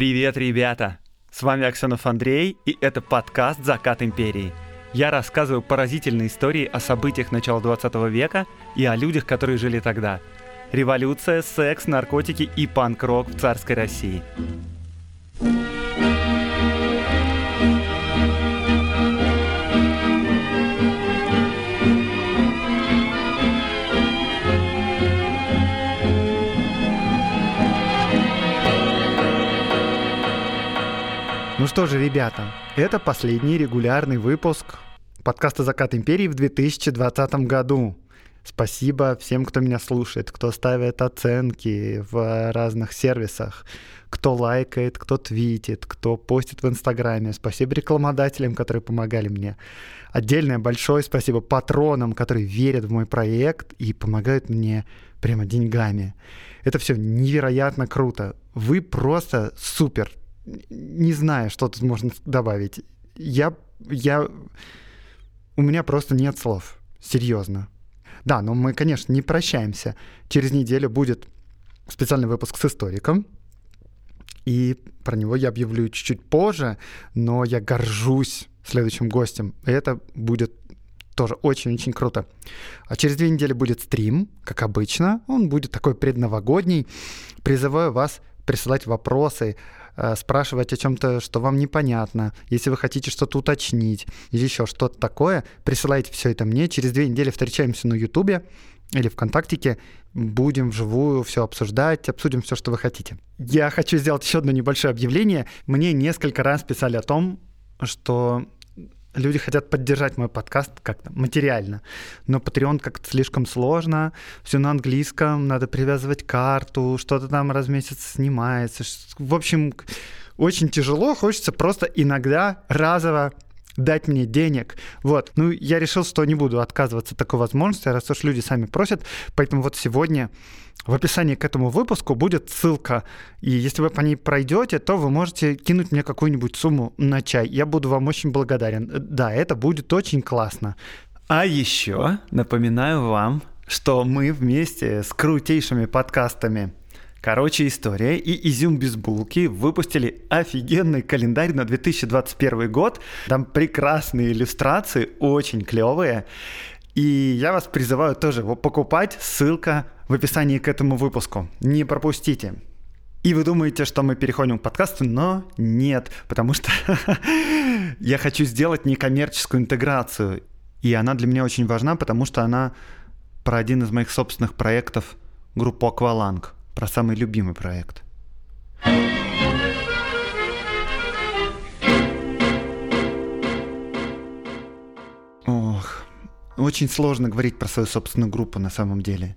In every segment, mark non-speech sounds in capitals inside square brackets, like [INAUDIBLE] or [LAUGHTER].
Привет, ребята! С вами Аксенов Андрей, и это подкаст «Закат империи». Я рассказываю поразительные истории о событиях начала 20 века и о людях, которые жили тогда. Революция, секс, наркотики и панк-рок в царской России. Ну что же, ребята, это последний регулярный выпуск подкаста «Закат империи» в 2020 году. Спасибо всем, кто меня слушает, кто ставит оценки в разных сервисах, кто лайкает, кто твитит, кто постит в Инстаграме. Спасибо рекламодателям, которые помогали мне. Отдельное большое спасибо патронам, которые верят в мой проект и помогают мне прямо деньгами. Это все невероятно круто. Вы просто супер не знаю, что тут можно добавить. Я, я, у меня просто нет слов, серьезно. Да, но мы, конечно, не прощаемся. Через неделю будет специальный выпуск с историком, и про него я объявлю чуть-чуть позже, но я горжусь следующим гостем. Это будет тоже очень-очень круто. А через две недели будет стрим, как обычно. Он будет такой предновогодний. Призываю вас присылать вопросы, спрашивать о чем-то, что вам непонятно, если вы хотите что-то уточнить или еще что-то такое, присылайте все это мне. Через две недели встречаемся на Ютубе или ВКонтактике, будем вживую все обсуждать, обсудим все, что вы хотите. Я хочу сделать еще одно небольшое объявление. Мне несколько раз писали о том, что люди хотят поддержать мой подкаст как-то материально, но Patreon как-то слишком сложно, все на английском, надо привязывать карту, что-то там раз в месяц снимается. В общем, очень тяжело, хочется просто иногда разово дать мне денег. Вот. Ну, я решил, что не буду отказываться от такой возможности, раз уж люди сами просят. Поэтому вот сегодня в описании к этому выпуску будет ссылка. И если вы по ней пройдете, то вы можете кинуть мне какую-нибудь сумму на чай. Я буду вам очень благодарен. Да, это будет очень классно. А еще напоминаю вам, что мы вместе с крутейшими подкастами Короче, история и Изюм без булки выпустили офигенный календарь на 2021 год. Там прекрасные иллюстрации, очень клевые. И я вас призываю тоже его покупать. Ссылка в описании к этому выпуску. Не пропустите. И вы думаете, что мы переходим к подкасту, но нет, потому что [LAUGHS] я хочу сделать некоммерческую интеграцию. И она для меня очень важна, потому что она про один из моих собственных проектов группу Акваланг про самый любимый проект. Ох, очень сложно говорить про свою собственную группу на самом деле.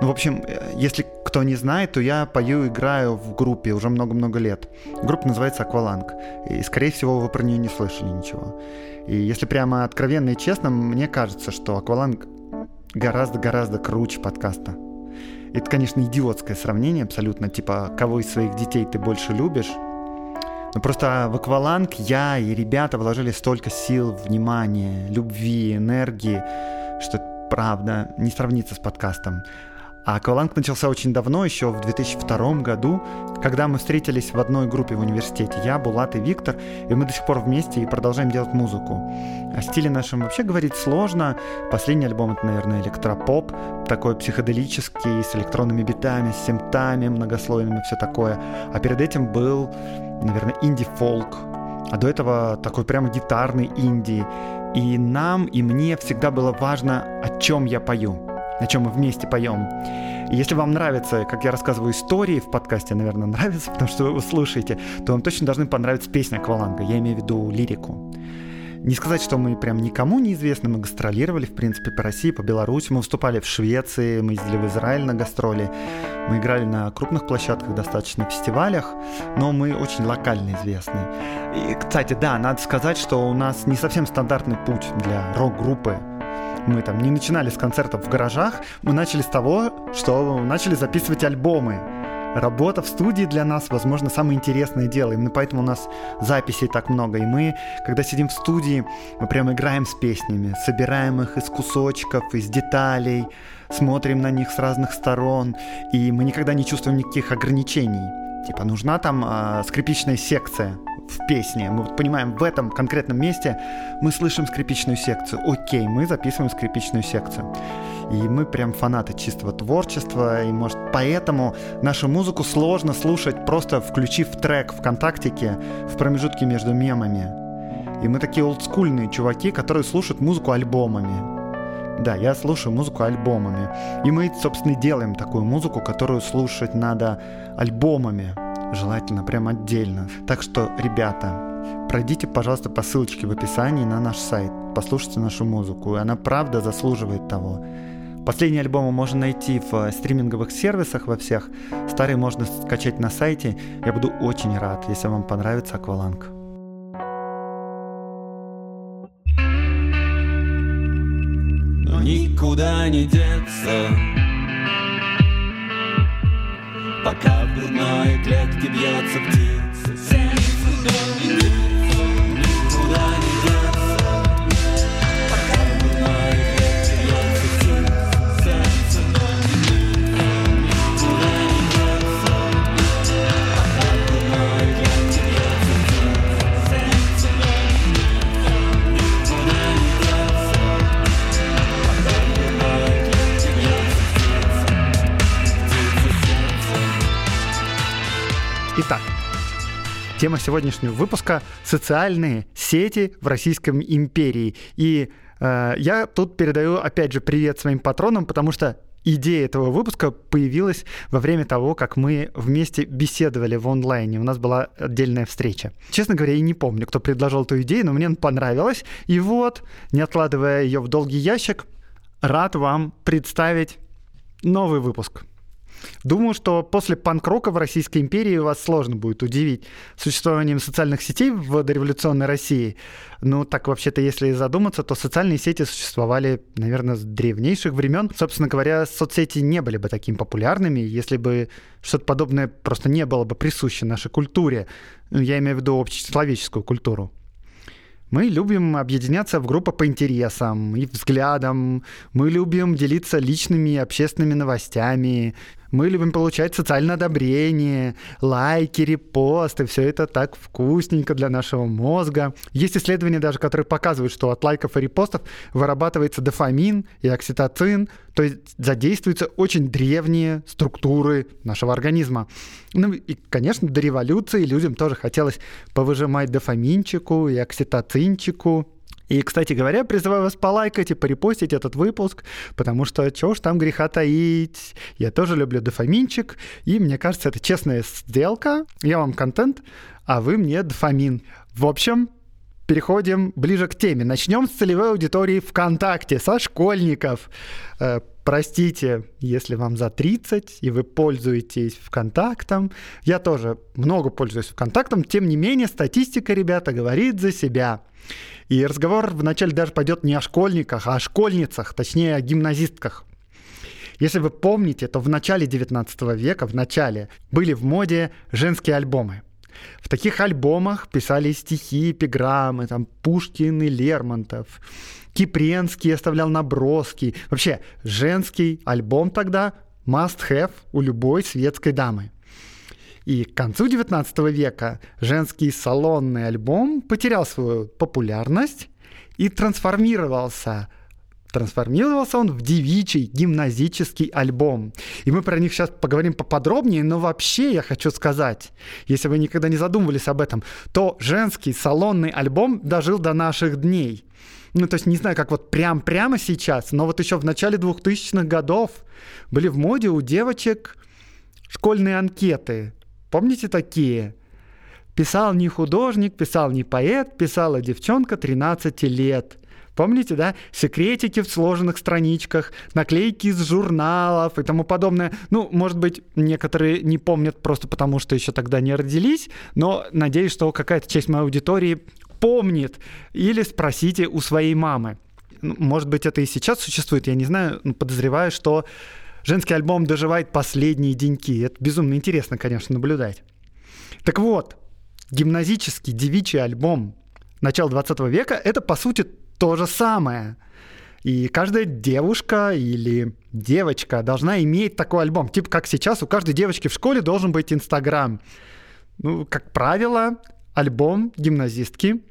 Ну, в общем, если кто не знает, то я пою, играю в группе уже много-много лет. Группа называется «Акваланг». И, скорее всего, вы про нее не слышали ничего. И если прямо откровенно и честно, мне кажется, что «Акваланг» гораздо-гораздо круче подкаста. Это, конечно, идиотское сравнение абсолютно, типа, кого из своих детей ты больше любишь. Но просто в акваланг я и ребята вложили столько сил, внимания, любви, энергии, что правда не сравнится с подкастом. А акваланг начался очень давно, еще в 2002 году, когда мы встретились в одной группе в университете. Я, Булат и Виктор, и мы до сих пор вместе и продолжаем делать музыку. О стиле нашем вообще говорить сложно. Последний альбом — это, наверное, электропоп, такой психоделический, с электронными битами, с симптами многослойными, все такое. А перед этим был, наверное, инди-фолк, а до этого такой прямо гитарный инди. И нам, и мне всегда было важно, о чем я пою на чем мы вместе поем. И если вам нравится, как я рассказываю истории в подкасте, наверное, [LAUGHS] нравится, потому что вы его слушаете, то вам точно должны понравиться песня Акваланга. Я имею в виду лирику. Не сказать, что мы прям никому не известны, мы гастролировали, в принципе, по России, по Беларуси, мы выступали в Швеции, мы ездили в Израиль на гастроли, мы играли на крупных площадках, достаточно фестивалях, но мы очень локально известны. И, кстати, да, надо сказать, что у нас не совсем стандартный путь для рок-группы, мы там не начинали с концертов в гаражах, мы начали с того, что начали записывать альбомы. Работа в студии для нас, возможно, самое интересное дело. Именно поэтому у нас записей так много. И мы, когда сидим в студии, мы прямо играем с песнями, собираем их из кусочков, из деталей, смотрим на них с разных сторон. И мы никогда не чувствуем никаких ограничений. Типа нужна там э, скрипичная секция в песне. Мы вот понимаем, в этом конкретном месте мы слышим скрипичную секцию. Окей, мы записываем скрипичную секцию. И мы прям фанаты чистого творчества, и может поэтому нашу музыку сложно слушать, просто включив трек ВКонтактике в промежутке между мемами. И мы такие олдскульные чуваки, которые слушают музыку альбомами. Да, я слушаю музыку альбомами. И мы, собственно, делаем такую музыку, которую слушать надо альбомами. Желательно прям отдельно. Так что, ребята, пройдите, пожалуйста, по ссылочке в описании на наш сайт. Послушайте нашу музыку. И она правда заслуживает того. Последние альбомы можно найти в э, стриминговых сервисах во всех. Старые можно скачать на сайте. Я буду очень рад, если вам понравится Акваланг. Никуда не деться. Пока в грудной клетке бьется птица. Сердце Никуда тема сегодняшнего выпуска — социальные сети в Российском империи. И э, я тут передаю, опять же, привет своим патронам, потому что идея этого выпуска появилась во время того, как мы вместе беседовали в онлайне. У нас была отдельная встреча. Честно говоря, я не помню, кто предложил эту идею, но мне она понравилась. И вот, не откладывая ее в долгий ящик, рад вам представить новый выпуск. Думаю, что после панк-рока в Российской империи вас сложно будет удивить существованием социальных сетей в дореволюционной России. Ну, так вообще-то, если задуматься, то социальные сети существовали, наверное, с древнейших времен. Собственно говоря, соцсети не были бы такими популярными, если бы что-то подобное просто не было бы присуще нашей культуре. Ну, Я имею в виду общечеловеческую культуру. Мы любим объединяться в группы по интересам и взглядам. Мы любим делиться личными и общественными новостями. Мы любим получать социальное одобрение, лайки, репосты. Все это так вкусненько для нашего мозга. Есть исследования даже, которые показывают, что от лайков и репостов вырабатывается дофамин и окситоцин. То есть задействуются очень древние структуры нашего организма. Ну и, конечно, до революции людям тоже хотелось повыжимать дофаминчику и окситоцинчику. И, кстати говоря, призываю вас полайкать и порепостить этот выпуск, потому что чего ж там греха таить. Я тоже люблю дофаминчик, и мне кажется, это честная сделка. Я вам контент, а вы мне дофамин. В общем, переходим ближе к теме. Начнем с целевой аудитории ВКонтакте, со школьников. Э, Простите, если вам за 30 и вы пользуетесь ВКонтактом. Я тоже много пользуюсь ВКонтактом. Тем не менее, статистика, ребята, говорит за себя. И разговор вначале даже пойдет не о школьниках, а о школьницах, точнее о гимназистках. Если вы помните, то в начале 19 века, в начале, были в моде женские альбомы. В таких альбомах писали стихи, эпиграммы, там Пушкин и Лермонтов. Кипренский оставлял наброски. Вообще, женский альбом тогда must have у любой светской дамы. И к концу 19 века женский салонный альбом потерял свою популярность и трансформировался. Трансформировался он в девичий гимназический альбом. И мы про них сейчас поговорим поподробнее, но вообще я хочу сказать, если вы никогда не задумывались об этом, то женский салонный альбом дожил до наших дней. Ну, то есть не знаю, как вот прям прямо сейчас, но вот еще в начале 2000-х годов были в моде у девочек школьные анкеты. Помните такие? Писал не художник, писал не поэт, писала девчонка 13 лет. Помните, да? Секретики в сложенных страничках, наклейки из журналов и тому подобное. Ну, может быть, некоторые не помнят просто потому, что еще тогда не родились, но надеюсь, что какая-то часть моей аудитории помнит. Или спросите у своей мамы. Ну, Может быть, это и сейчас существует, я не знаю, но подозреваю, что женский альбом доживает последние деньки. Это безумно интересно, конечно, наблюдать. Так вот, гимназический девичий альбом начала 20 века — это, по сути, то же самое. И каждая девушка или девочка должна иметь такой альбом. Типа как сейчас у каждой девочки в школе должен быть Инстаграм. Ну, как правило, альбом гимназистки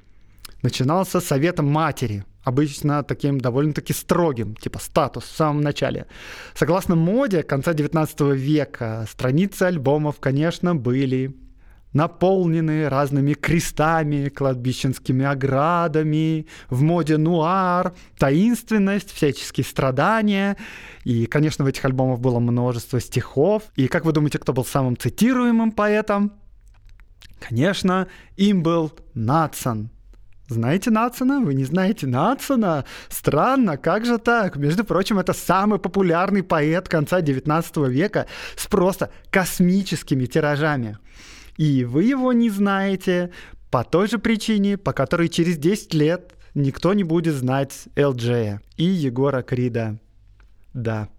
начинался советом матери, обычно таким довольно-таки строгим, типа статус в самом начале. Согласно моде конца 19 века, страницы альбомов, конечно, были наполнены разными крестами, кладбищенскими оградами, в моде нуар, таинственность, всяческие страдания. И, конечно, в этих альбомах было множество стихов. И как вы думаете, кто был самым цитируемым поэтом? Конечно, им был Натсон. Знаете Натсона? Вы не знаете Натсона? Странно, как же так? Между прочим, это самый популярный поэт конца 19 века с просто космическими тиражами. И вы его не знаете по той же причине, по которой через 10 лет никто не будет знать ЛД и Егора Крида. Да.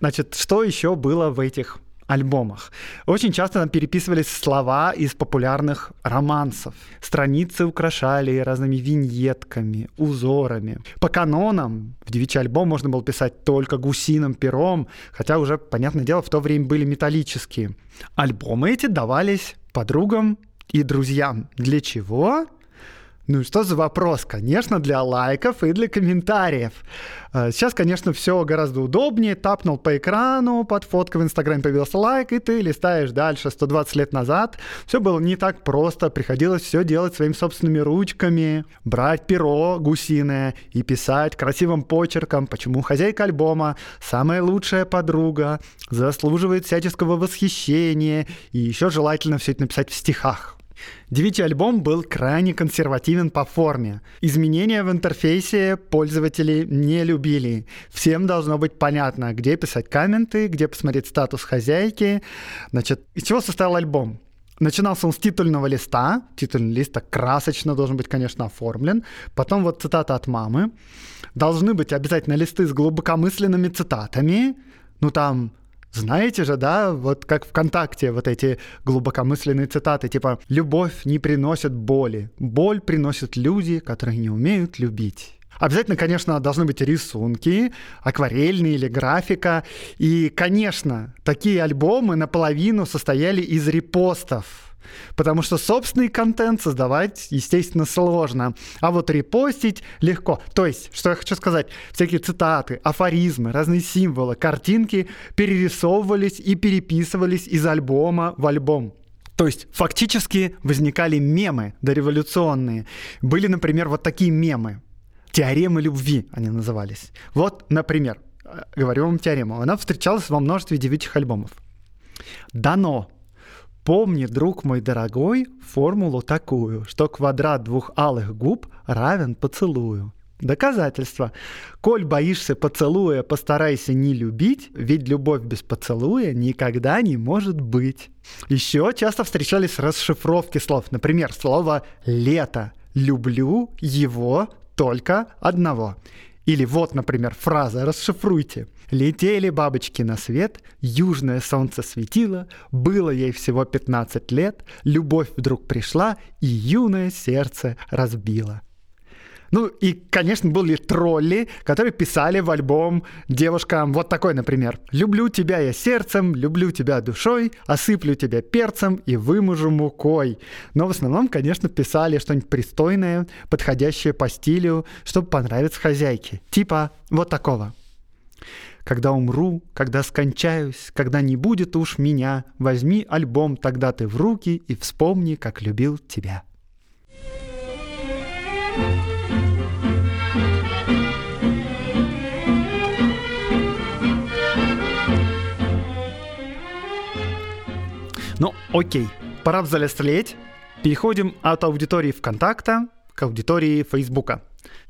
Значит, что еще было в этих альбомах. Очень часто там переписывались слова из популярных романсов. Страницы украшали разными виньетками, узорами. По канонам в девичий альбом можно было писать только гусиным пером, хотя уже, понятное дело, в то время были металлические. Альбомы эти давались подругам и друзьям. Для чего? Ну и что за вопрос? Конечно, для лайков и для комментариев. Э, Сейчас, конечно, все гораздо удобнее. Тапнул по экрану, под фоткой в Инстаграме появился лайк, и ты листаешь дальше 120 лет назад. Все было не так просто. Приходилось все делать своими собственными ручками, брать перо гусиное и писать красивым почерком, почему хозяйка альбома, самая лучшая подруга, заслуживает всяческого восхищения, и еще желательно все это написать в стихах. Девичий альбом был крайне консервативен по форме. Изменения в интерфейсе пользователи не любили. Всем должно быть понятно, где писать комменты, где посмотреть статус хозяйки. Значит, из чего состоял альбом? Начинался он с титульного листа. Титульный лист так красочно должен быть, конечно, оформлен. Потом вот цитата от мамы. Должны быть обязательно листы с глубокомысленными цитатами. Ну там знаете же, да, вот как ВКонтакте вот эти глубокомысленные цитаты, типа «Любовь не приносит боли, боль приносят люди, которые не умеют любить». Обязательно, конечно, должны быть рисунки, акварельные или графика. И, конечно, такие альбомы наполовину состояли из репостов. Потому что собственный контент создавать, естественно, сложно. А вот репостить легко. То есть, что я хочу сказать, всякие цитаты, афоризмы, разные символы, картинки перерисовывались и переписывались из альбома в альбом. То есть фактически возникали мемы дореволюционные. Были, например, вот такие мемы. Теоремы любви они назывались. Вот, например, э, говорю вам теорему. Она встречалась во множестве девичьих альбомов. Дано Помни, друг мой дорогой, формулу такую, что квадрат двух алых губ равен поцелую. Доказательство. Коль боишься поцелуя, постарайся не любить, ведь любовь без поцелуя никогда не может быть. Еще часто встречались расшифровки слов. Например, слово «лето». Люблю его только одного. Или вот, например, фраза «расшифруйте». Летели бабочки на свет, южное солнце светило, было ей всего 15 лет, любовь вдруг пришла и юное сердце разбило. Ну и, конечно, были тролли, которые писали в альбом девушкам вот такой, например. «Люблю тебя я сердцем, люблю тебя душой, осыплю тебя перцем и вымажу мукой». Но в основном, конечно, писали что-нибудь пристойное, подходящее по стилю, чтобы понравиться хозяйке. Типа вот такого. Когда умру, когда скончаюсь, когда не будет уж меня, возьми альбом тогда ты в руки и вспомни, как любил тебя. Ну, окей, пора взрослеть. Переходим от аудитории ВКонтакта к аудитории Фейсбука.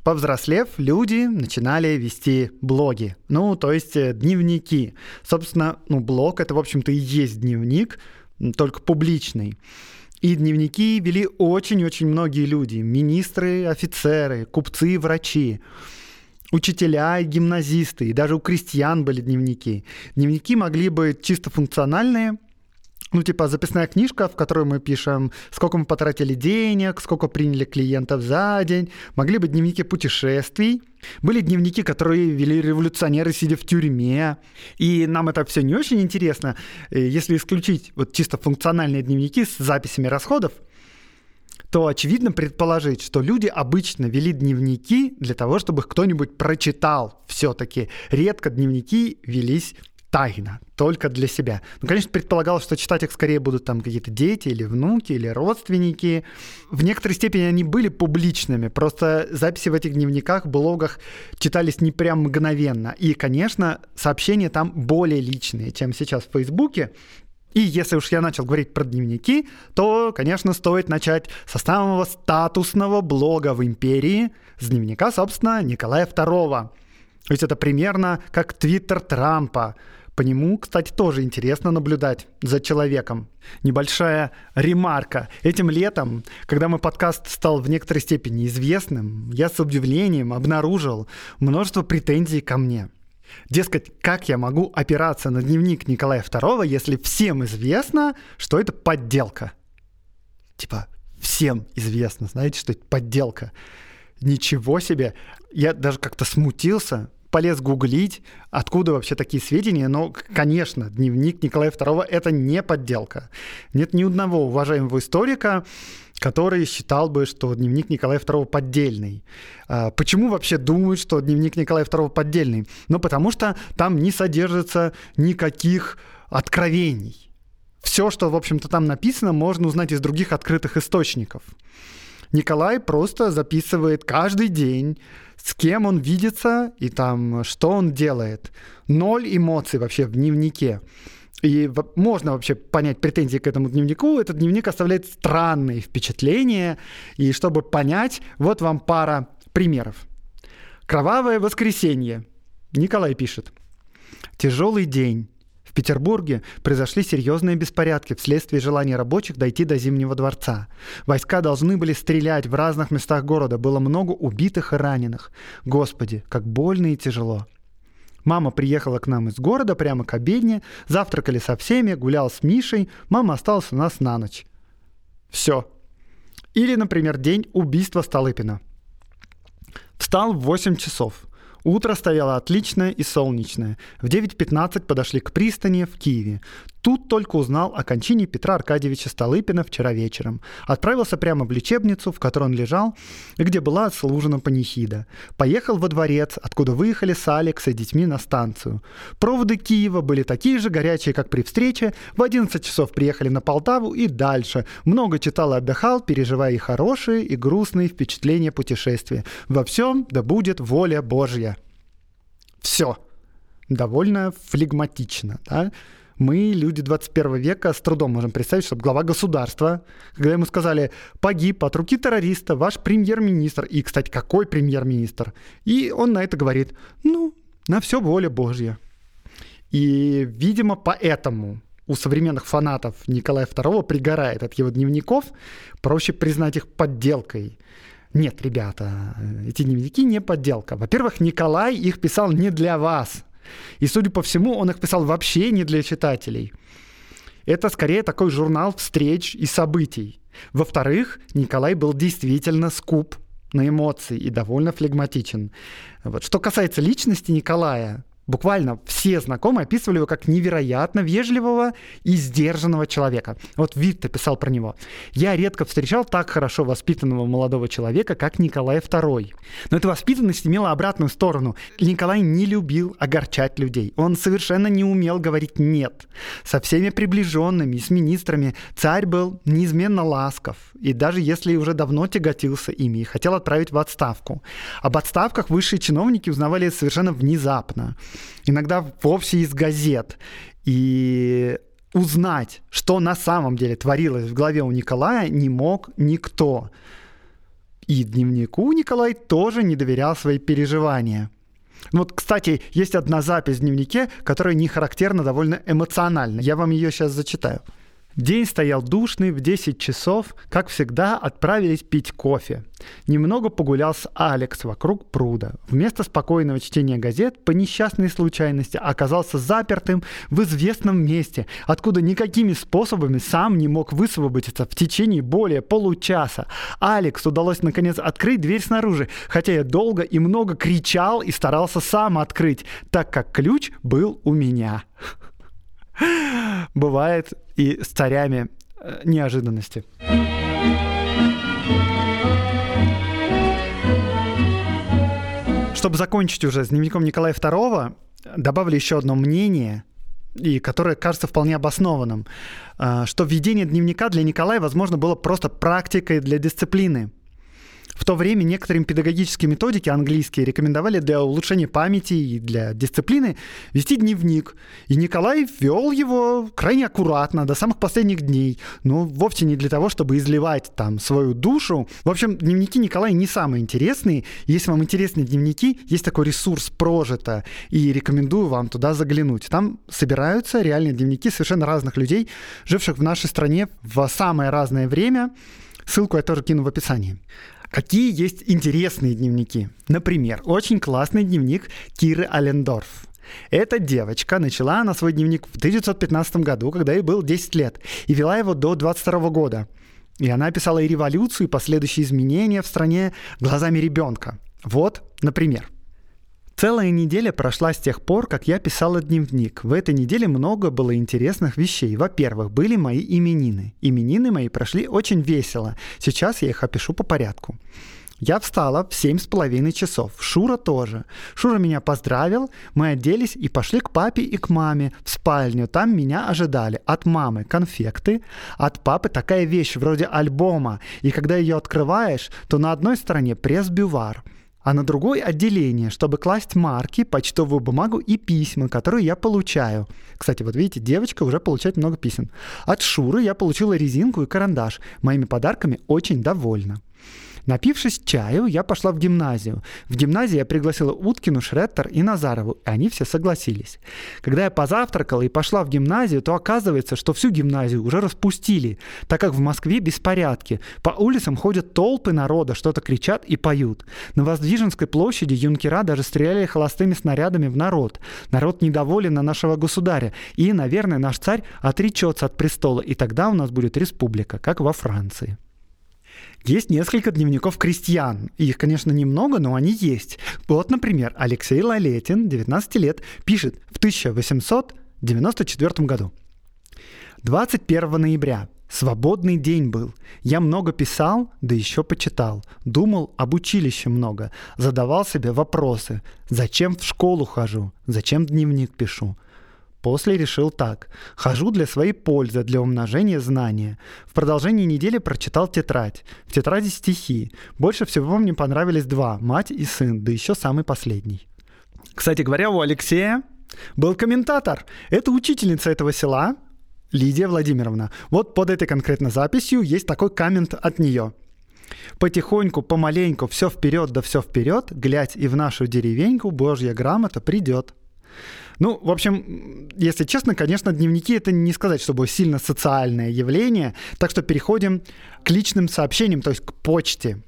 Повзрослев, люди начинали вести блоги, ну, то есть э, дневники. Собственно, ну, блог — это, в общем-то, и есть дневник, только публичный. И дневники вели очень-очень многие люди. Министры, офицеры, купцы, врачи учителя и гимназисты, и даже у крестьян были дневники. Дневники могли быть чисто функциональные, Ну, типа записная книжка, в которой мы пишем, сколько мы потратили денег, сколько приняли клиентов за день. Могли быть дневники путешествий. Были дневники, которые вели революционеры, сидя в тюрьме. И нам это все не очень интересно. Э, Если исключить вот чисто функциональные дневники с записями расходов, то очевидно предположить, что люди обычно вели дневники для того, чтобы их кто-нибудь прочитал все-таки. Редко дневники велись тайно, только для себя. Ну, конечно, предполагалось, что читать их скорее будут там какие-то дети или внуки, или родственники. В некоторой степени они были публичными, просто записи в этих дневниках, блогах читались не прям мгновенно. И, конечно, сообщения там более личные, чем сейчас в Фейсбуке. И если уж я начал говорить про дневники, то, конечно, стоит начать со самого статусного блога в империи, с дневника, собственно, Николая II. То есть это примерно как твиттер Трампа. По нему, кстати, тоже интересно наблюдать за человеком. Небольшая ремарка. Этим летом, когда мой подкаст стал в некоторой степени известным, я с удивлением обнаружил множество претензий ко мне. Дескать, как я могу опираться на дневник Николая II, если всем известно, что это подделка? Типа, всем известно, знаете, что это подделка. Ничего себе. Я даже как-то смутился, полез гуглить, откуда вообще такие сведения. Но, конечно, дневник Николая II — это не подделка. Нет ни одного уважаемого историка, который считал бы, что дневник Николая II поддельный. А Почему вообще думают, что дневник Николая II поддельный? Ну, потому что там не содержится никаких откровений. Все, что, в общем-то, там написано, можно узнать из других открытых источников. Николай просто записывает каждый день, с кем он видится и там, что он делает. Ноль эмоций вообще в дневнике. И можно вообще понять претензии к этому дневнику. Этот дневник оставляет странные впечатления. И чтобы понять, вот вам пара примеров. Кровавое воскресенье. Николай пишет. Тяжелый день. Петербурге произошли серьезные беспорядки вследствие желания рабочих дойти до Зимнего дворца. Войска должны были стрелять в разных местах города. Было много убитых и раненых. Господи, как больно и тяжело. Мама приехала к нам из города прямо к обедне, завтракали со всеми, гулял с Мишей, мама осталась у нас на ночь. Все. Или, например, день убийства Столыпина. Встал в 8 часов. Утро стояло отличное и солнечное. В 9.15 подошли к пристани в Киеве. Тут только узнал о кончине Петра Аркадьевича Столыпина вчера вечером. Отправился прямо в лечебницу, в которой он лежал, и где была отслужена панихида. Поехал во дворец, откуда выехали с Алекс и детьми на станцию. Проводы Киева были такие же горячие, как при встрече. В 11 часов приехали на Полтаву и дальше. Много читал и отдыхал, переживая и хорошие, и грустные впечатления путешествия. Во всем да будет воля Божья. Все. Довольно флегматично, да? Мы, люди 21 века, с трудом можем представить, чтобы глава государства, когда ему сказали, погиб от руки террориста ваш премьер-министр. И, кстати, какой премьер-министр? И он на это говорит, ну, на все воля Божья. И, видимо, поэтому у современных фанатов Николая II пригорает от его дневников, проще признать их подделкой. Нет, ребята, эти дневники не подделка. Во-первых, Николай их писал не для вас. И, судя по всему, он их писал вообще не для читателей. Это скорее такой журнал встреч и событий. Во-вторых, Николай был действительно скуп на эмоции и довольно флегматичен. Вот. Что касается личности Николая, буквально все знакомые описывали его как невероятно вежливого и сдержанного человека. Вот Витте писал про него. «Я редко встречал так хорошо воспитанного молодого человека, как Николай II». Но эта воспитанность имела обратную сторону. Николай не любил огорчать людей. Он совершенно не умел говорить «нет». Со всеми приближенными и с министрами царь был неизменно ласков. И даже если уже давно тяготился ими и хотел отправить в отставку. Об отставках высшие чиновники узнавали совершенно внезапно иногда вовсе из газет. И узнать, что на самом деле творилось в голове у Николая, не мог никто. И дневнику Николай тоже не доверял свои переживания. Ну Вот, кстати, есть одна запись в дневнике, которая не характерна довольно эмоционально. Я вам ее сейчас зачитаю. День стоял душный, в 10 часов, как всегда, отправились пить кофе. Немного погулял с Алекс вокруг пруда. Вместо спокойного чтения газет по несчастной случайности оказался запертым в известном месте, откуда никакими способами сам не мог высвободиться в течение более получаса. Алекс удалось наконец открыть дверь снаружи, хотя я долго и много кричал и старался сам открыть, так как ключ был у меня. Бывает и с царями э, неожиданности. Чтобы закончить уже с дневником Николая II, добавлю еще одно мнение, и которое кажется вполне обоснованным, э, что введение дневника для Николая, возможно, было просто практикой для дисциплины. В то время некоторые педагогические методики английские рекомендовали для улучшения памяти и для дисциплины вести дневник. И Николай вел его крайне аккуратно до самых последних дней. Но вовсе не для того, чтобы изливать там свою душу. В общем, дневники Николая не самые интересные. Если вам интересны дневники, есть такой ресурс «Прожито», и рекомендую вам туда заглянуть. Там собираются реальные дневники совершенно разных людей, живших в нашей стране в самое разное время. Ссылку я тоже кину в описании. Какие есть интересные дневники? Например, очень классный дневник Киры Алендорф. Эта девочка начала она свой дневник в 1915 году, когда ей было 10 лет, и вела его до 22 года. И она описала и революцию, и последующие изменения в стране глазами ребенка. Вот, например. Целая неделя прошла с тех пор, как я писала дневник. В этой неделе много было интересных вещей. Во-первых, были мои именины. Именины мои прошли очень весело. Сейчас я их опишу по порядку. Я встала в семь с половиной часов. Шура тоже. Шура меня поздравил, мы оделись и пошли к папе и к маме в спальню. Там меня ожидали. От мамы конфекты, от папы такая вещь вроде альбома. И когда ее открываешь, то на одной стороне пресс-бювар – а на другой отделение, чтобы класть марки, почтовую бумагу и письма, которые я получаю. Кстати, вот видите, девочка уже получает много писем. От Шуры я получила резинку и карандаш. Моими подарками очень довольна. Напившись чаю, я пошла в гимназию. В гимназии я пригласила Уткину, Шреттер и Назарову, и они все согласились. Когда я позавтракала и пошла в гимназию, то оказывается, что всю гимназию уже распустили, так как в Москве беспорядки. По улицам ходят толпы народа, что-то кричат и поют. На Воздвиженской площади юнкера даже стреляли холостыми снарядами в народ. Народ недоволен на нашего государя, и, наверное, наш царь отречется от престола, и тогда у нас будет республика, как во Франции. Есть несколько дневников крестьян. Их, конечно, немного, но они есть. Вот, например, Алексей Лалетин, 19 лет, пишет в 1894 году. 21 ноября. Свободный день был. Я много писал, да еще почитал. Думал об училище много. Задавал себе вопросы. Зачем в школу хожу? Зачем дневник пишу? После решил так. Хожу для своей пользы, для умножения знания. В продолжении недели прочитал тетрадь. В тетради стихи. Больше всего мне понравились два. Мать и сын, да еще самый последний. Кстати говоря, у Алексея был комментатор. Это учительница этого села, Лидия Владимировна. Вот под этой конкретно записью есть такой коммент от нее. Потихоньку, помаленьку, все вперед, да все вперед, глядь, и в нашу деревеньку Божья грамота придет. Ну, в общем, если честно, конечно, дневники это не сказать, чтобы сильно социальное явление. Так что переходим к личным сообщениям, то есть к почте.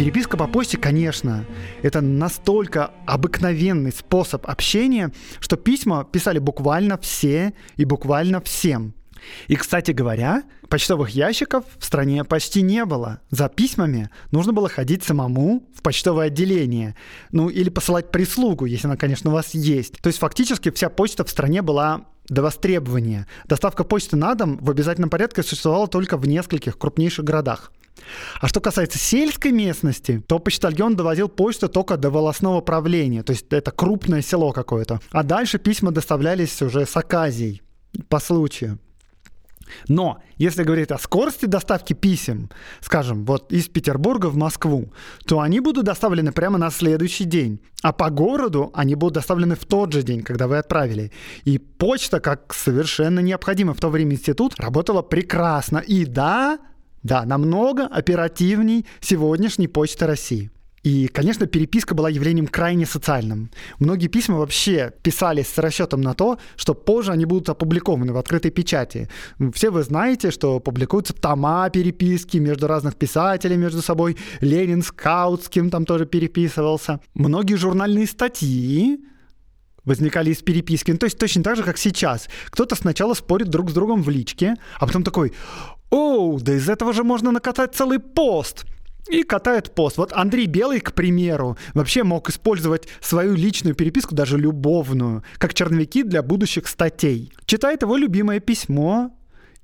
Переписка по почте, конечно, это настолько обыкновенный способ общения, что письма писали буквально все и буквально всем. И, кстати говоря, почтовых ящиков в стране почти не было. За письмами нужно было ходить самому в почтовое отделение. Ну, или посылать прислугу, если она, конечно, у вас есть. То есть фактически вся почта в стране была до востребования. Доставка почты на дом в обязательном порядке существовала только в нескольких крупнейших городах. А что касается сельской местности, то почтальон довозил почту только до волосного правления, то есть это крупное село какое-то. А дальше письма доставлялись уже с оказией по случаю. Но если говорить о скорости доставки писем, скажем, вот из Петербурга в Москву, то они будут доставлены прямо на следующий день. А по городу они будут доставлены в тот же день, когда вы отправили. И почта, как совершенно необходимо в то время институт, работала прекрасно. И да, да, намного оперативней сегодняшней почты России. И, конечно, переписка была явлением крайне социальным. Многие письма вообще писались с расчетом на то, что позже они будут опубликованы в открытой печати. Все вы знаете, что публикуются тома переписки между разных писателей между собой. Ленин с Каутским там тоже переписывался. Многие журнальные статьи возникали из переписки. Ну, то есть точно так же, как сейчас. Кто-то сначала спорит друг с другом в личке, а потом такой, оу, да из этого же можно накатать целый пост и катает пост. Вот Андрей Белый, к примеру, вообще мог использовать свою личную переписку, даже любовную, как черновики для будущих статей. Читает его любимое письмо,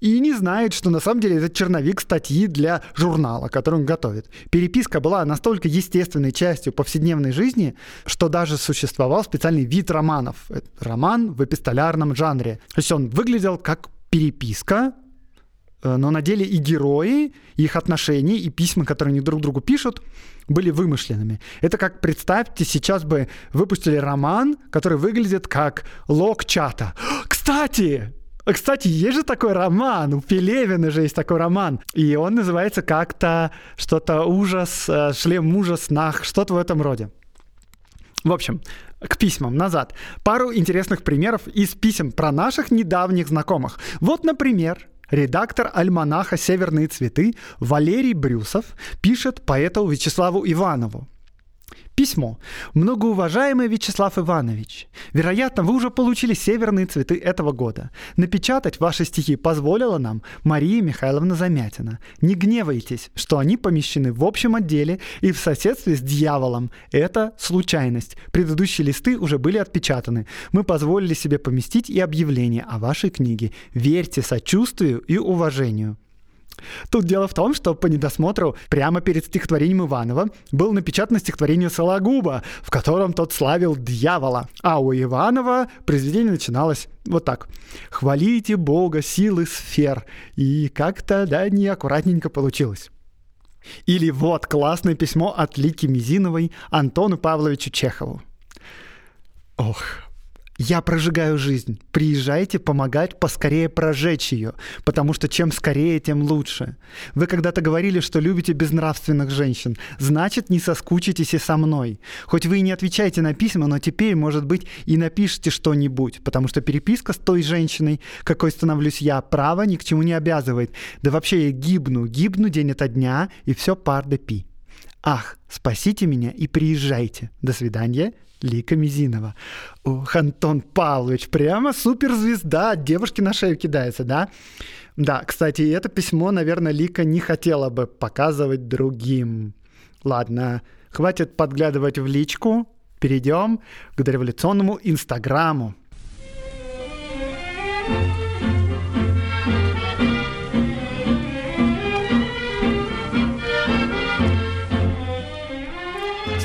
и не знает, что на самом деле это черновик статьи для журнала, который он готовит. Переписка была настолько естественной частью повседневной жизни, что даже существовал специальный вид романов. Это роман в эпистолярном жанре. То есть он выглядел как переписка, но на деле и герои, и их отношения, и письма, которые они друг другу пишут, были вымышленными. Это как, представьте, сейчас бы выпустили роман, который выглядит как лог чата. [GASPS] Кстати, кстати, есть же такой роман, у Пелевина же есть такой роман, и он называется как-то что-то ужас, э, шлем ужас, нах, что-то в этом роде. В общем, к письмам назад. Пару интересных примеров из писем про наших недавних знакомых. Вот, например, редактор альманаха «Северные цветы» Валерий Брюсов пишет поэту Вячеславу Иванову. Письмо. Многоуважаемый Вячеслав Иванович, вероятно, вы уже получили северные цветы этого года. Напечатать ваши стихи позволила нам Мария Михайловна Замятина. Не гневайтесь, что они помещены в общем отделе и в соседстве с дьяволом. Это случайность. Предыдущие листы уже были отпечатаны. Мы позволили себе поместить и объявление о вашей книге. Верьте сочувствию и уважению. Тут дело в том, что по недосмотру прямо перед стихотворением Иванова был напечатано стихотворение Сологуба, в котором тот славил дьявола. А у Иванова произведение начиналось вот так. «Хвалите Бога силы сфер». И как-то, да, неаккуратненько получилось. Или вот классное письмо от Лики Мизиновой Антону Павловичу Чехову. Ох, я прожигаю жизнь. Приезжайте помогать поскорее прожечь ее, потому что чем скорее, тем лучше. Вы когда-то говорили, что любите безнравственных женщин. Значит, не соскучитесь и со мной. Хоть вы и не отвечаете на письма, но теперь, может быть, и напишите что-нибудь, потому что переписка с той женщиной, какой становлюсь я, право ни к чему не обязывает. Да вообще я гибну, гибну день ото дня, и все пар де пи. Ах, спасите меня и приезжайте. До свидания, Лика Мизинова. Ох, Антон Павлович, прямо суперзвезда, девушки на шею кидается, да? Да, кстати, это письмо, наверное, Лика не хотела бы показывать другим. Ладно, хватит подглядывать в личку, перейдем к дореволюционному Инстаграму.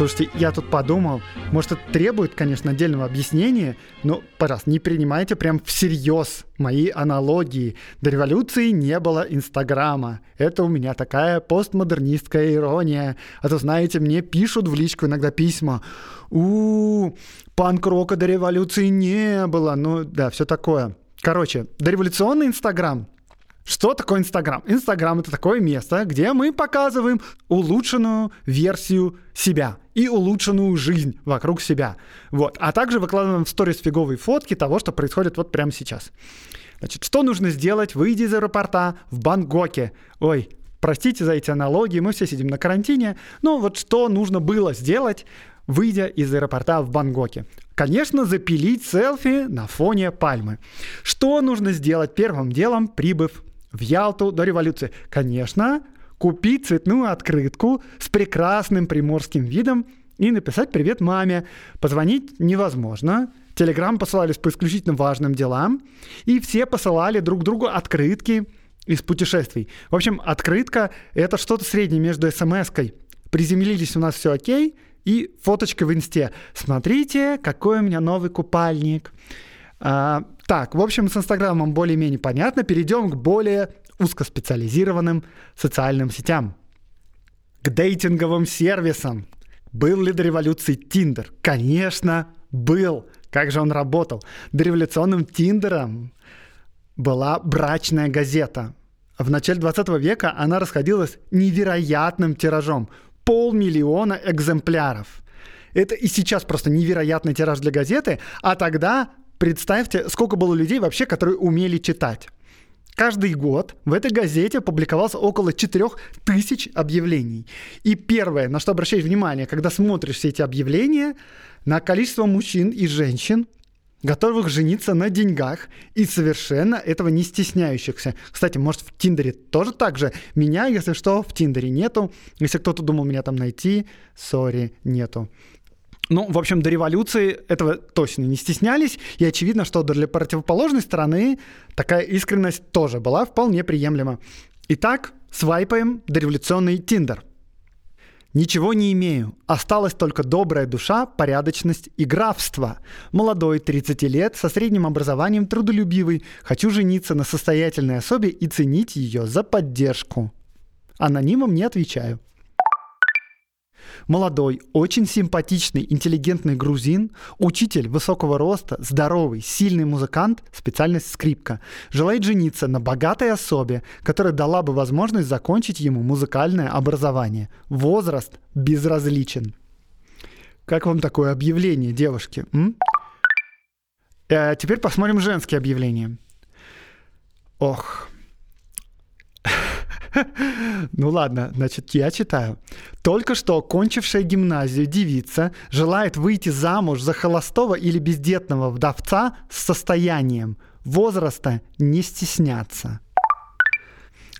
Слушайте, я тут подумал, может, это требует, конечно, отдельного объяснения, но, пожалуйста, не принимайте прям всерьез мои аналогии. До революции не было Инстаграма. Это у меня такая постмодернистская ирония. А то, знаете, мне пишут в личку иногда письма. у панк-рока до революции не было. Ну, да, все такое. Короче, дореволюционный Инстаграм что такое Инстаграм? Инстаграм это такое место, где мы показываем улучшенную версию себя и улучшенную жизнь вокруг себя. Вот. А также выкладываем в сторис фиговые фотки того, что происходит вот прямо сейчас. Значит, что нужно сделать, выйдя из аэропорта в Бангкоке? Ой, простите за эти аналогии, мы все сидим на карантине. Но вот что нужно было сделать, выйдя из аэропорта в Бангкоке? Конечно, запилить селфи на фоне пальмы. Что нужно сделать первым делом, прибыв в Ялту до революции? Конечно, купить цветную открытку с прекрасным приморским видом и написать «Привет маме». Позвонить невозможно. Телеграм посылались по исключительно важным делам. И все посылали друг другу открытки из путешествий. В общем, открытка — это что-то среднее между смс-кой. Приземлились у нас все окей, и фоточка в инсте. Смотрите, какой у меня новый купальник. А, так, в общем, с Инстаграмом более-менее понятно. Перейдем к более узкоспециализированным социальным сетям. К дейтинговым сервисам. Был ли до революции Тиндер? Конечно, был. Как же он работал? Дореволюционным Тиндером была брачная газета. В начале 20 века она расходилась невероятным тиражом. полмиллиона экземпляров. Это и сейчас просто невероятный тираж для газеты, а тогда представьте, сколько было людей вообще, которые умели читать. Каждый год в этой газете публиковалось около 4000 объявлений. И первое, на что обращаешь внимание, когда смотришь все эти объявления, на количество мужчин и женщин, готовых жениться на деньгах и совершенно этого не стесняющихся. Кстати, может, в Тиндере тоже так же? Меня, если что, в Тиндере нету. Если кто-то думал меня там найти, сори, нету. Ну, в общем, до революции этого точно не стеснялись, и очевидно, что для противоположной стороны такая искренность тоже была вполне приемлема. Итак, свайпаем дореволюционный Тиндер. Ничего не имею. Осталась только добрая душа, порядочность и графство. Молодой, 30 лет, со средним образованием, трудолюбивый. Хочу жениться на состоятельной особе и ценить ее за поддержку. Анонимом не отвечаю. Молодой, очень симпатичный, интеллигентный грузин, учитель высокого роста, здоровый, сильный музыкант, специальность скрипка, желает жениться на богатой особе, которая дала бы возможность закончить ему музыкальное образование. Возраст безразличен. Как вам такое объявление, девушки? м? Э, теперь посмотрим женские объявления. Ох, [LAUGHS] ну ладно, значит, я читаю. Только что кончившая гимназию девица желает выйти замуж за холостого или бездетного вдовца с состоянием. Возраста не стесняться.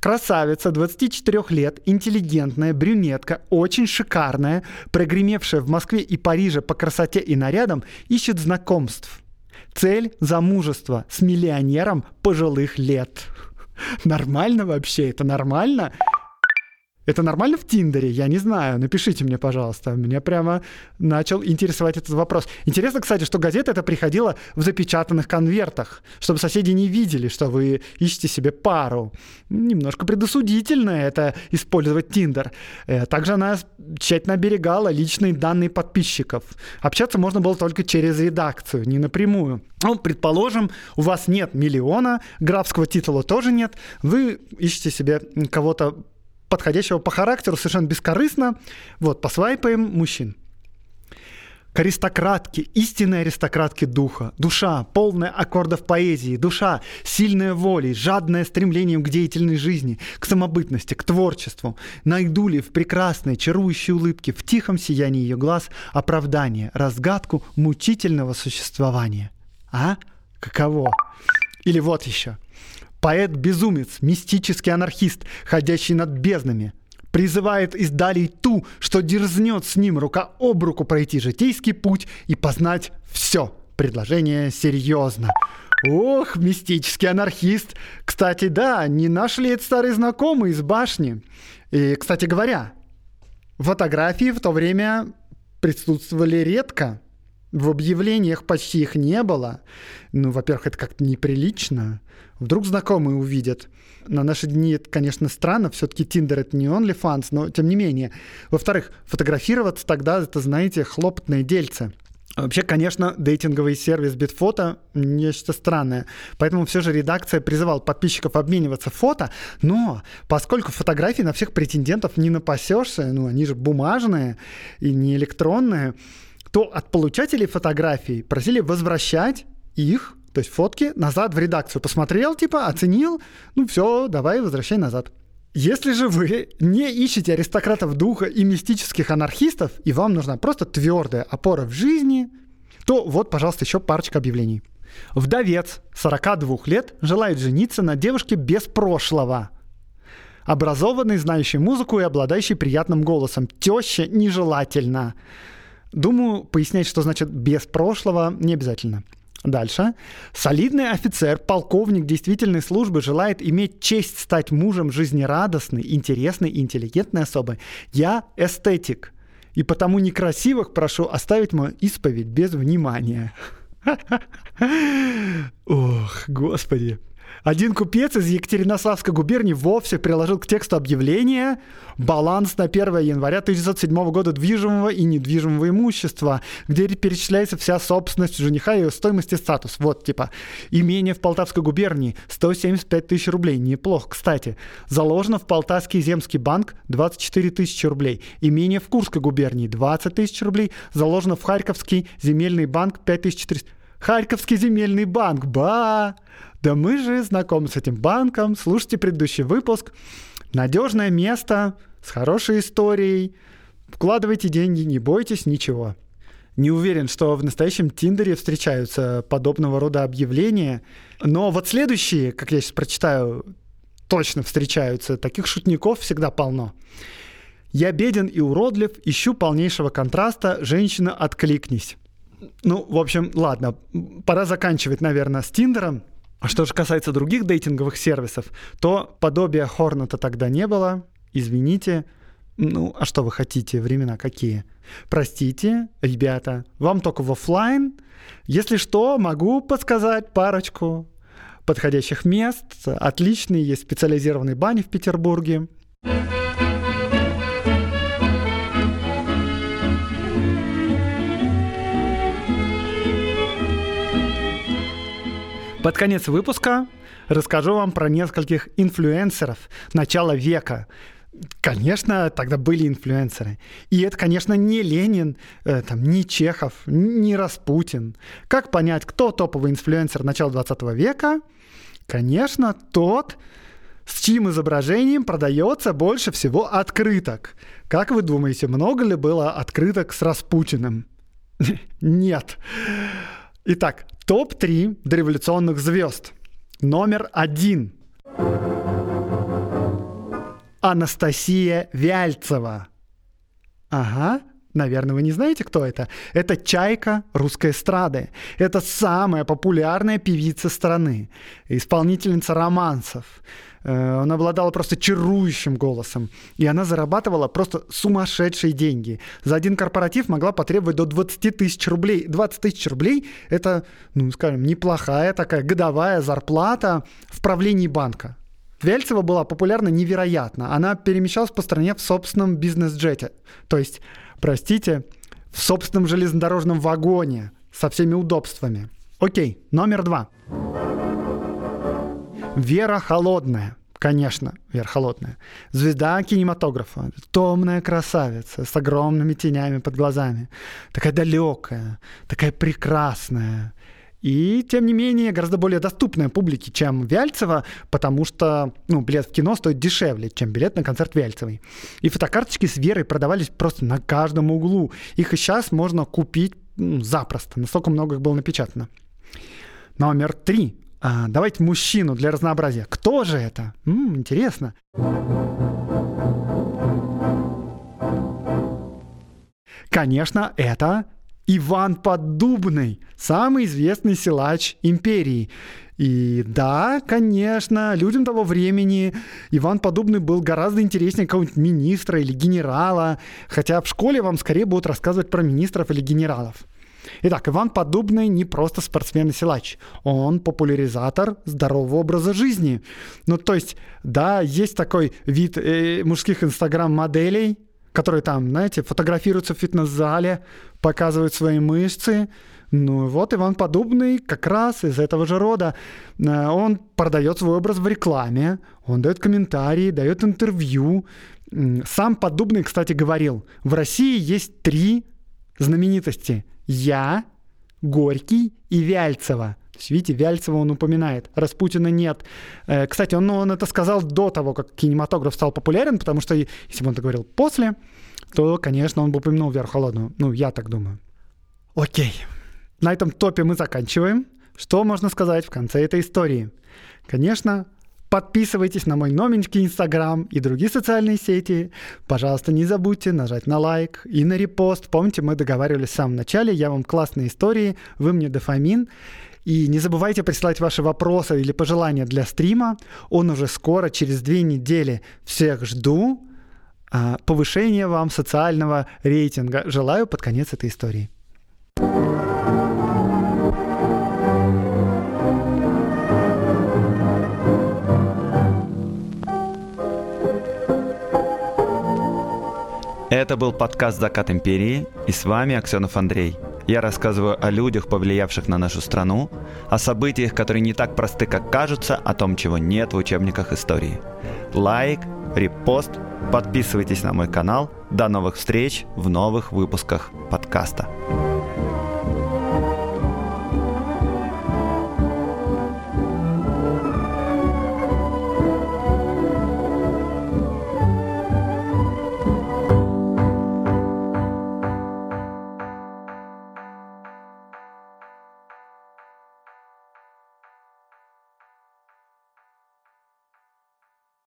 Красавица, 24 лет, интеллигентная, брюнетка, очень шикарная, прогремевшая в Москве и Париже по красоте и нарядам, ищет знакомств. Цель – замужество с миллионером пожилых лет. Нормально вообще? Это нормально? Это нормально в Тиндере? Я не знаю. Напишите мне, пожалуйста. Меня прямо начал интересовать этот вопрос. Интересно, кстати, что газета это приходила в запечатанных конвертах, чтобы соседи не видели, что вы ищете себе пару. Немножко предосудительно это использовать Тиндер. Э, Также она тщательно оберегала личные данные подписчиков. Общаться можно было только через редакцию, не напрямую. Ну, предположим, у вас нет миллиона, графского титула тоже нет, вы ищете себе кого-то подходящего по характеру, совершенно бескорыстно. Вот, посвайпаем мужчин. К аристократке, истинной аристократке духа. Душа, полная аккордов поэзии. Душа, сильная волей, жадная стремлением к деятельной жизни, к самобытности, к творчеству. Найду ли в прекрасной, чарующей улыбке, в тихом сиянии ее глаз оправдание, разгадку мучительного существования. А? Каково? Или вот еще. Поэт-безумец, мистический анархист, ходящий над безднами, призывает из ту, что дерзнет с ним рука об руку пройти житейский путь и познать все. Предложение серьезно. Ох, мистический анархист. Кстати, да, не нашли это старый знакомый из башни. И, кстати говоря, фотографии в то время присутствовали редко. В объявлениях почти их не было. Ну, во-первых, это как-то неприлично. Вдруг знакомые увидят. На наши дни это, конечно, странно. Все-таки Тиндер это не OnlyFans, но тем не менее. Во-вторых, фотографироваться тогда, это, знаете, хлопотное дельце. Вообще, конечно, дейтинговый сервис Bitfoto нечто странное. Поэтому все же редакция призывала подписчиков обмениваться фото. Но поскольку фотографий на всех претендентов не напасешься, ну, они же бумажные и не электронные, то от получателей фотографий просили возвращать их, то есть фотки, назад в редакцию. Посмотрел, типа, оценил, ну все, давай возвращай назад. Если же вы не ищете аристократов духа и мистических анархистов, и вам нужна просто твердая опора в жизни, то вот, пожалуйста, еще парочка объявлений. Вдовец 42 лет желает жениться на девушке без прошлого. Образованный, знающий музыку и обладающий приятным голосом. Теща нежелательно. Думаю, пояснять, что значит без прошлого, не обязательно. Дальше. Солидный офицер, полковник действительной службы желает иметь честь стать мужем жизнерадостной, интересной и интеллигентной особы. Я эстетик. И потому некрасивых прошу оставить мою исповедь без внимания. [LAUGHS] Ох, господи. Один купец из Екатеринославской губернии вовсе приложил к тексту объявления баланс на 1 января 1907 года движимого и недвижимого имущества, где перечисляется вся собственность жениха его стоимость и статус. Вот, типа, имение в Полтавской губернии 175 тысяч рублей. Неплохо, кстати. Заложено в Полтавский земский банк 24 тысячи рублей. Имение в Курской губернии 20 тысяч рублей. Заложено в Харьковский земельный банк 5400. Харьковский земельный банк, ба! Да мы же знакомы с этим банком, слушайте предыдущий выпуск. Надежное место, с хорошей историей. Вкладывайте деньги, не бойтесь ничего. Не уверен, что в настоящем Тиндере встречаются подобного рода объявления. Но вот следующие, как я сейчас прочитаю, точно встречаются. Таких шутников всегда полно. Я беден и уродлив, ищу полнейшего контраста, женщина, откликнись. Ну, в общем, ладно, пора заканчивать, наверное, с Тиндером. А что же касается других дейтинговых сервисов, то подобия Хорната тогда не было. Извините. Ну, а что вы хотите? Времена какие? Простите, ребята, вам только в офлайн. Если что, могу подсказать парочку подходящих мест. Отличные есть специализированные бани в Петербурге. Под конец выпуска расскажу вам про нескольких инфлюенсеров начала века. Конечно, тогда были инфлюенсеры. И это, конечно, не Ленин, э, там, не Чехов, не Распутин. Как понять, кто топовый инфлюенсер начала 20 века? Конечно, тот, с чьим изображением продается больше всего открыток. Как вы думаете, много ли было открыток с Распутиным? [LAUGHS] Нет. Итак, топ-3 дореволюционных звезд. Номер один. Анастасия Вяльцева. Ага, наверное, вы не знаете, кто это? Это чайка русской эстрады. Это самая популярная певица страны, исполнительница романсов. Э, Она обладала просто чарующим голосом. И она зарабатывала просто сумасшедшие деньги. За один корпоратив могла потребовать до 20 тысяч рублей. 20 тысяч рублей – это, ну, скажем, неплохая такая годовая зарплата в правлении банка. Вельцева была популярна невероятно. Она перемещалась по стране в собственном бизнес-джете. То есть, простите, в собственном железнодорожном вагоне со всеми удобствами. Окей, номер два. Вера Холодная. Конечно, Вера Холодная. Звезда кинематографа. Томная красавица с огромными тенями под глазами. Такая далекая, такая прекрасная. И, тем не менее, гораздо более доступная публике, чем Вяльцева, потому что ну, билет в кино стоит дешевле, чем билет на концерт Вяльцевой. И фотокарточки с Верой продавались просто на каждом углу. Их и сейчас можно купить ну, запросто. Настолько много их было напечатано. Номер три. А, давайте мужчину для разнообразия. Кто же это? М, интересно. Конечно, это Иван Поддубный, самый известный силач империи. И да, конечно, людям того времени Иван Поддубный был гораздо интереснее какого-нибудь министра или генерала, хотя в школе вам скорее будут рассказывать про министров или генералов. Итак, Иван Поддубный не просто спортсмен и силач, он популяризатор здорового образа жизни. Ну, то есть, да, есть такой вид э, мужских инстаграм-моделей, которые там, знаете, фотографируются в фитнес-зале, показывают свои мышцы. Ну вот Иван Подобный как раз из этого же рода. Э, Он продает свой образ в рекламе, он дает комментарии, дает интервью. Сам Подобный, кстати, говорил, в России есть три знаменитости. Я, Горький и Вяльцева. То есть, видите, Вяльцева он упоминает, Распутина нет. Э, Кстати, он, ну, он это сказал до того, как кинематограф стал популярен, потому что если бы он это говорил после, то, конечно, он бы упомянул Веру Холодную. Ну, я так думаю. Окей. На этом топе мы заканчиваем. Что можно сказать в конце этой истории? Конечно, подписывайтесь на мой новенький Инстаграм и другие социальные сети. Пожалуйста, не забудьте нажать на лайк и на репост. Помните, мы договаривались в самом начале, я вам классные истории, вы мне дофамин. И не забывайте присылать ваши вопросы или пожелания для стрима. Он уже скоро, через две недели. Всех жду. А, Повышения вам социального рейтинга. Желаю под конец этой истории. Это был подкаст «Закат империи» и с вами Аксенов Андрей. Я рассказываю о людях, повлиявших на нашу страну, о событиях, которые не так просты, как кажутся, о том, чего нет в учебниках истории. Лайк, репост, подписывайтесь на мой канал. До новых встреч в новых выпусках подкаста.